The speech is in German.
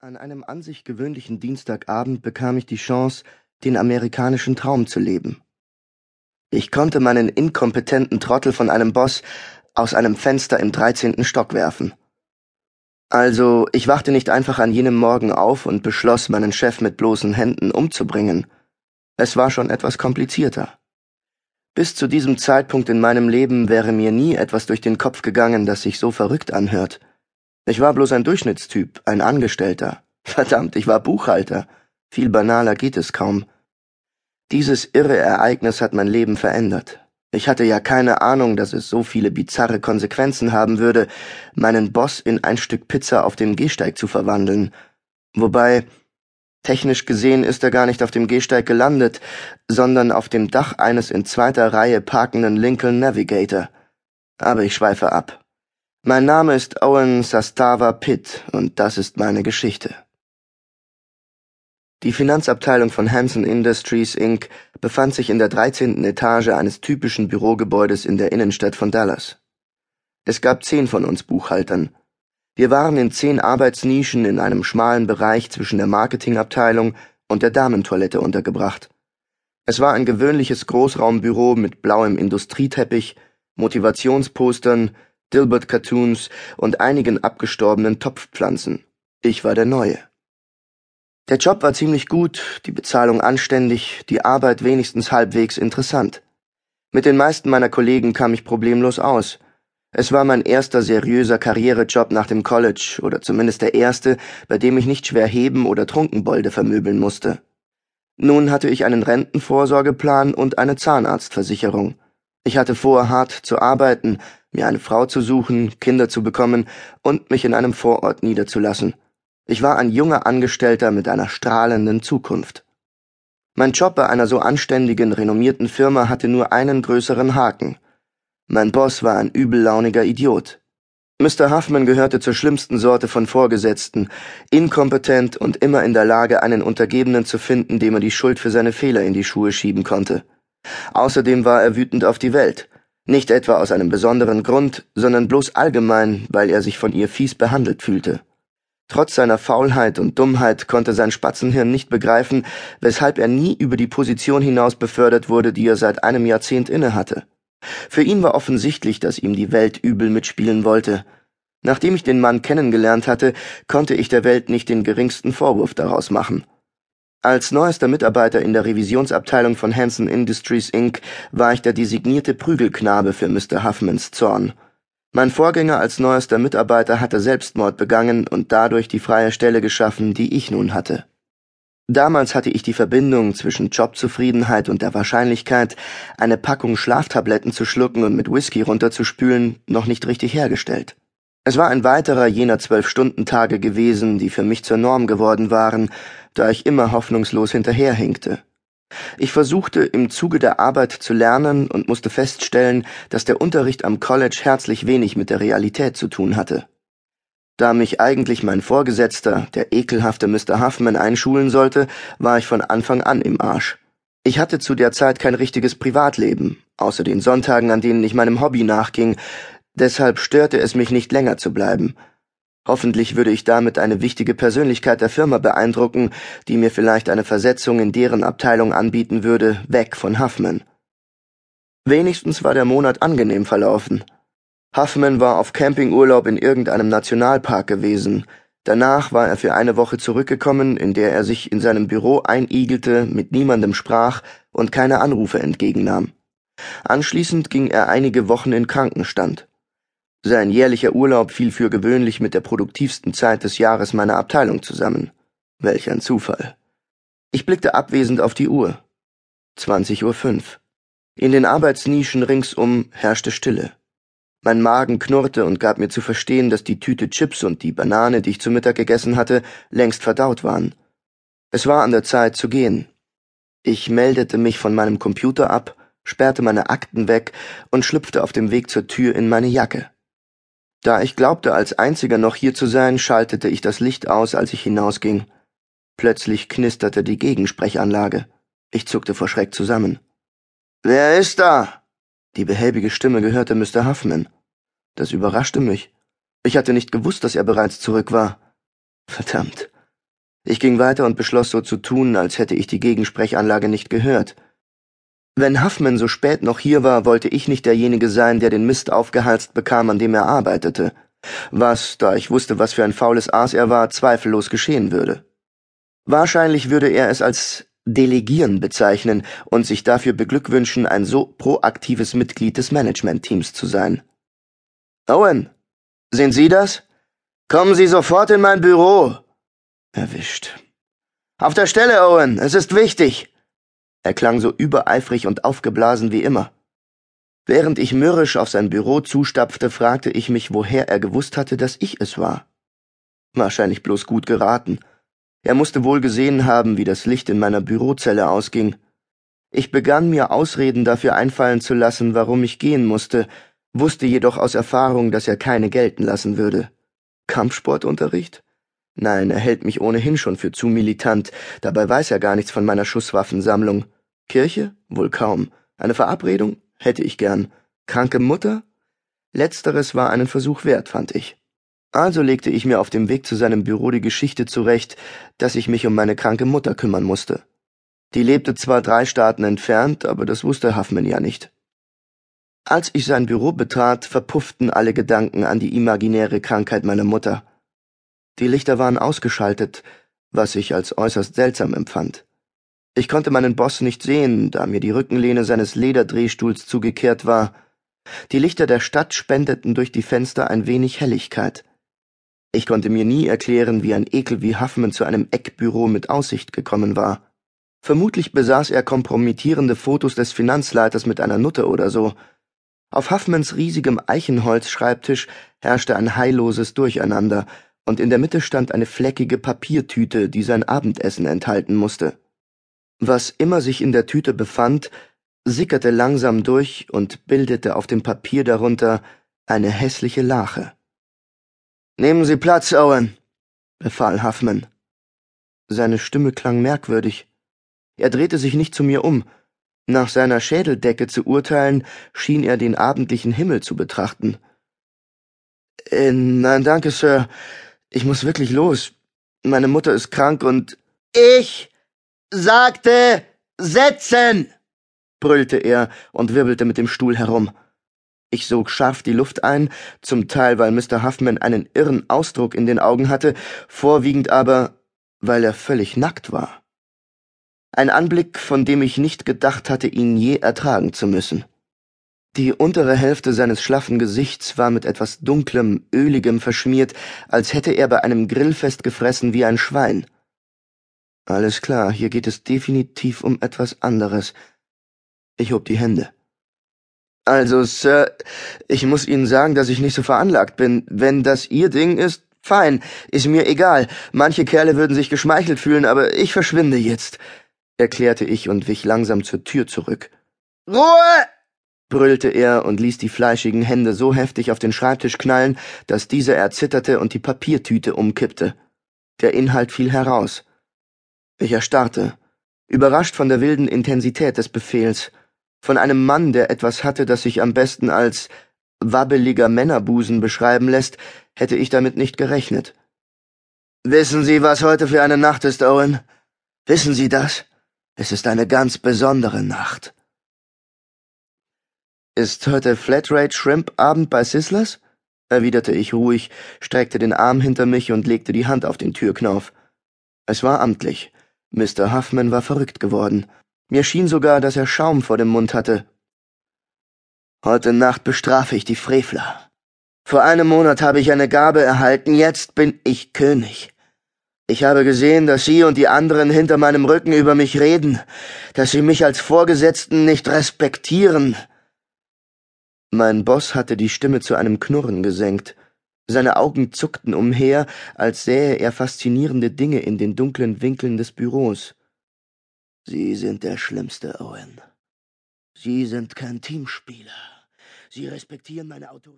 An einem an sich gewöhnlichen Dienstagabend bekam ich die Chance, den amerikanischen Traum zu leben. Ich konnte meinen inkompetenten Trottel von einem Boss aus einem Fenster im dreizehnten Stock werfen. Also, ich wachte nicht einfach an jenem Morgen auf und beschloss, meinen Chef mit bloßen Händen umzubringen. Es war schon etwas komplizierter. Bis zu diesem Zeitpunkt in meinem Leben wäre mir nie etwas durch den Kopf gegangen, das sich so verrückt anhört. Ich war bloß ein Durchschnittstyp, ein Angestellter. Verdammt, ich war Buchhalter. Viel banaler geht es kaum. Dieses irre Ereignis hat mein Leben verändert. Ich hatte ja keine Ahnung, dass es so viele bizarre Konsequenzen haben würde, meinen Boss in ein Stück Pizza auf dem Gehsteig zu verwandeln. Wobei, technisch gesehen ist er gar nicht auf dem Gehsteig gelandet, sondern auf dem Dach eines in zweiter Reihe parkenden Lincoln Navigator. Aber ich schweife ab. Mein Name ist Owen Sastava Pitt und das ist meine Geschichte. Die Finanzabteilung von Hanson Industries Inc. befand sich in der 13. Etage eines typischen Bürogebäudes in der Innenstadt von Dallas. Es gab zehn von uns Buchhaltern. Wir waren in zehn Arbeitsnischen in einem schmalen Bereich zwischen der Marketingabteilung und der Damentoilette untergebracht. Es war ein gewöhnliches Großraumbüro mit blauem Industrieteppich, Motivationspostern, Dilbert-Cartoons und einigen abgestorbenen Topfpflanzen. Ich war der Neue. Der Job war ziemlich gut, die Bezahlung anständig, die Arbeit wenigstens halbwegs interessant. Mit den meisten meiner Kollegen kam ich problemlos aus. Es war mein erster seriöser Karrierejob nach dem College, oder zumindest der erste, bei dem ich nicht schwer heben oder Trunkenbolde vermöbeln musste. Nun hatte ich einen Rentenvorsorgeplan und eine Zahnarztversicherung. Ich hatte vor, hart zu arbeiten, mir eine Frau zu suchen, Kinder zu bekommen und mich in einem Vorort niederzulassen. Ich war ein junger Angestellter mit einer strahlenden Zukunft. Mein Job bei einer so anständigen, renommierten Firma hatte nur einen größeren Haken. Mein Boss war ein übellauniger Idiot. Mr. Huffman gehörte zur schlimmsten Sorte von Vorgesetzten, inkompetent und immer in der Lage, einen Untergebenen zu finden, dem er die Schuld für seine Fehler in die Schuhe schieben konnte. Außerdem war er wütend auf die Welt. Nicht etwa aus einem besonderen Grund, sondern bloß allgemein, weil er sich von ihr fies behandelt fühlte. Trotz seiner Faulheit und Dummheit konnte sein Spatzenhirn nicht begreifen, weshalb er nie über die Position hinaus befördert wurde, die er seit einem Jahrzehnt innehatte. Für ihn war offensichtlich, dass ihm die Welt übel mitspielen wollte. Nachdem ich den Mann kennengelernt hatte, konnte ich der Welt nicht den geringsten Vorwurf daraus machen. Als neuester Mitarbeiter in der Revisionsabteilung von Hanson Industries Inc. war ich der designierte Prügelknabe für Mr. Huffmans Zorn. Mein Vorgänger als neuester Mitarbeiter hatte Selbstmord begangen und dadurch die freie Stelle geschaffen, die ich nun hatte. Damals hatte ich die Verbindung zwischen Jobzufriedenheit und der Wahrscheinlichkeit, eine Packung Schlaftabletten zu schlucken und mit Whisky runterzuspülen, noch nicht richtig hergestellt. Es war ein weiterer jener Zwölf-Stunden-Tage gewesen, die für mich zur Norm geworden waren, da ich immer hoffnungslos hinterherhinkte. Ich versuchte im Zuge der Arbeit zu lernen und musste feststellen, dass der Unterricht am College herzlich wenig mit der Realität zu tun hatte. Da mich eigentlich mein Vorgesetzter, der ekelhafte Mr. Huffman, einschulen sollte, war ich von Anfang an im Arsch. Ich hatte zu der Zeit kein richtiges Privatleben, außer den Sonntagen, an denen ich meinem Hobby nachging, Deshalb störte es mich nicht länger zu bleiben. Hoffentlich würde ich damit eine wichtige Persönlichkeit der Firma beeindrucken, die mir vielleicht eine Versetzung in deren Abteilung anbieten würde, weg von Huffman. Wenigstens war der Monat angenehm verlaufen. Huffman war auf Campingurlaub in irgendeinem Nationalpark gewesen. Danach war er für eine Woche zurückgekommen, in der er sich in seinem Büro einigelte, mit niemandem sprach und keine Anrufe entgegennahm. Anschließend ging er einige Wochen in Krankenstand. Sein jährlicher Urlaub fiel für gewöhnlich mit der produktivsten Zeit des Jahres meiner Abteilung zusammen. Welch ein Zufall. Ich blickte abwesend auf die Uhr. 20.05 Uhr. In den Arbeitsnischen ringsum herrschte Stille. Mein Magen knurrte und gab mir zu verstehen, dass die Tüte Chips und die Banane, die ich zu Mittag gegessen hatte, längst verdaut waren. Es war an der Zeit zu gehen. Ich meldete mich von meinem Computer ab, sperrte meine Akten weg und schlüpfte auf dem Weg zur Tür in meine Jacke. Da ich glaubte, als einziger noch hier zu sein, schaltete ich das Licht aus, als ich hinausging. Plötzlich knisterte die Gegensprechanlage. Ich zuckte vor Schreck zusammen. Wer ist da? Die behäbige Stimme gehörte Mr. Huffman. Das überraschte mich. Ich hatte nicht gewusst, dass er bereits zurück war. Verdammt, Ich ging weiter und beschloss so zu tun, als hätte ich die Gegensprechanlage nicht gehört. Wenn Huffman so spät noch hier war, wollte ich nicht derjenige sein, der den Mist aufgehalst bekam, an dem er arbeitete. Was, da ich wusste, was für ein faules Aas er war, zweifellos geschehen würde. Wahrscheinlich würde er es als Delegieren bezeichnen und sich dafür beglückwünschen, ein so proaktives Mitglied des Managementteams zu sein. Owen, sehen Sie das? Kommen Sie sofort in mein Büro. Erwischt. Auf der Stelle, Owen, es ist wichtig. Er klang so übereifrig und aufgeblasen wie immer. Während ich mürrisch auf sein Büro zustapfte, fragte ich mich, woher er gewusst hatte, dass ich es war. Wahrscheinlich bloß gut geraten. Er musste wohl gesehen haben, wie das Licht in meiner Bürozelle ausging. Ich begann mir Ausreden dafür einfallen zu lassen, warum ich gehen musste, wusste jedoch aus Erfahrung, dass er keine gelten lassen würde. Kampfsportunterricht? Nein, er hält mich ohnehin schon für zu militant, dabei weiß er gar nichts von meiner Schusswaffensammlung. Kirche? Wohl kaum. Eine Verabredung? Hätte ich gern. Kranke Mutter? Letzteres war einen Versuch wert, fand ich. Also legte ich mir auf dem Weg zu seinem Büro die Geschichte zurecht, dass ich mich um meine kranke Mutter kümmern musste. Die lebte zwar drei Staaten entfernt, aber das wusste Huffman ja nicht. Als ich sein Büro betrat, verpufften alle Gedanken an die imaginäre Krankheit meiner Mutter. Die Lichter waren ausgeschaltet, was ich als äußerst seltsam empfand. Ich konnte meinen Boss nicht sehen, da mir die Rückenlehne seines Lederdrehstuhls zugekehrt war. Die Lichter der Stadt spendeten durch die Fenster ein wenig Helligkeit. Ich konnte mir nie erklären, wie ein Ekel wie Huffman zu einem Eckbüro mit Aussicht gekommen war. Vermutlich besaß er kompromittierende Fotos des Finanzleiters mit einer Nutte oder so. Auf Huffmans riesigem Eichenholzschreibtisch herrschte ein heilloses Durcheinander, und in der Mitte stand eine fleckige Papiertüte, die sein Abendessen enthalten musste. Was immer sich in der Tüte befand, sickerte langsam durch und bildete auf dem Papier darunter eine hässliche Lache. Nehmen Sie Platz, Owen, befahl Huffman. Seine Stimme klang merkwürdig. Er drehte sich nicht zu mir um. Nach seiner Schädeldecke zu urteilen, schien er den abendlichen Himmel zu betrachten. Äh, nein, danke, Sir. Ich muss wirklich los. Meine Mutter ist krank und. Ich sagte setzen! brüllte er und wirbelte mit dem Stuhl herum. Ich sog scharf die Luft ein, zum Teil weil Mr. Huffman einen irren Ausdruck in den Augen hatte, vorwiegend aber, weil er völlig nackt war. Ein Anblick, von dem ich nicht gedacht hatte, ihn je ertragen zu müssen. Die untere Hälfte seines schlaffen Gesichts war mit etwas Dunklem, Öligem verschmiert, als hätte er bei einem Grillfest gefressen wie ein Schwein. Alles klar, hier geht es definitiv um etwas anderes. Ich hob die Hände. Also, Sir, ich muss Ihnen sagen, dass ich nicht so veranlagt bin. Wenn das Ihr Ding ist, fein, ist mir egal. Manche Kerle würden sich geschmeichelt fühlen, aber ich verschwinde jetzt, erklärte ich und wich langsam zur Tür zurück. Ruhe! Brüllte er und ließ die fleischigen Hände so heftig auf den Schreibtisch knallen, dass dieser erzitterte und die Papiertüte umkippte. Der Inhalt fiel heraus. Ich erstarrte, überrascht von der wilden Intensität des Befehls, von einem Mann, der etwas hatte, das sich am besten als wabbeliger Männerbusen beschreiben lässt, hätte ich damit nicht gerechnet. Wissen Sie, was heute für eine Nacht ist, Owen? Wissen Sie das? Es ist eine ganz besondere Nacht. Ist heute Flatrate Shrimp Abend bei Sizzlers? erwiderte ich ruhig, streckte den Arm hinter mich und legte die Hand auf den Türknauf. Es war amtlich. Mr. Huffman war verrückt geworden. Mir schien sogar, dass er Schaum vor dem Mund hatte. Heute Nacht bestrafe ich die Frevler. Vor einem Monat habe ich eine Gabe erhalten, jetzt bin ich König. Ich habe gesehen, dass Sie und die anderen hinter meinem Rücken über mich reden, dass Sie mich als Vorgesetzten nicht respektieren. Mein Boss hatte die Stimme zu einem Knurren gesenkt. Seine Augen zuckten umher, als sähe er faszinierende Dinge in den dunklen Winkeln des Büros. Sie sind der Schlimmste, Owen. Sie sind kein Teamspieler. Sie respektieren meine Autorität.